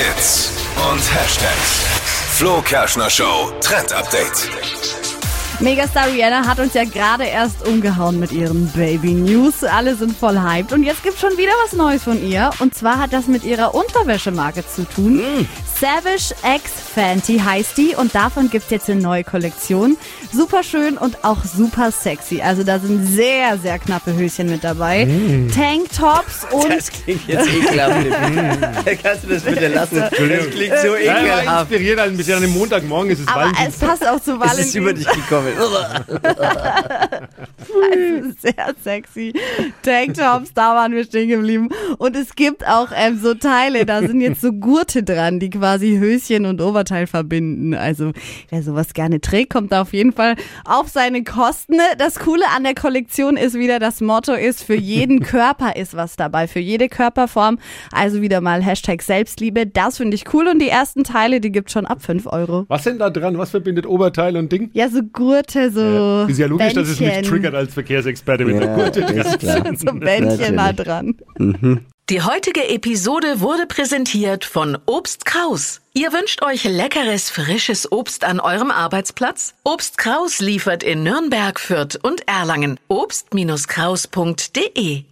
Hits und Hashtags. Flo Kerschner Show Trend Update. Megastar Rihanna hat uns ja gerade erst umgehauen mit ihren Baby News. Alle sind voll hyped. Und jetzt gibt's schon wieder was Neues von ihr. Und zwar hat das mit ihrer Unterwäschemarke zu tun. Savage X Fenty heißt die. Und davon gibt's jetzt eine neue Kollektion. Super schön und auch super sexy. Also da sind sehr, sehr knappe Höschen mit dabei. Tanktops und Das klingt jetzt ekelhaft. Kannst du das bitte lassen? Das klingt so Ja, ja, ekelhaft. inspiriert halt ein bisschen an dem Montagmorgen ist es aber es Valentinstag. passt auch zu Es ist über Valentin. dich gekommen. Sehr sexy. Tanktops, da waren wir stehen geblieben. Und es gibt auch ähm, so Teile, da sind jetzt so Gurte dran, die quasi Höschen und Oberteil verbinden. Also wer sowas gerne trägt, kommt da auf jeden Fall auf seine Kosten. Das Coole an der Kollektion ist wieder, das Motto ist, für jeden Körper ist was dabei, für jede Körperform. Also wieder mal Hashtag Selbstliebe. Das finde ich cool. Und die ersten Teile, die gibt schon ab 5 Euro. Was denn da dran? Was verbindet Oberteil und Ding? Ja, so Gurte, so Ist ja logisch, dass es mich Bändchen. Triggert als Verkehrsexperte mit der Ja, Gurte. ist klar. So Bändchen da dran. Die heutige Episode wurde präsentiert von Obst Kraus. Ihr wünscht euch leckeres, frisches Obst an eurem Arbeitsplatz? Obst Kraus liefert in Nürnberg, Fürth und Erlangen. Obst-Kraus.de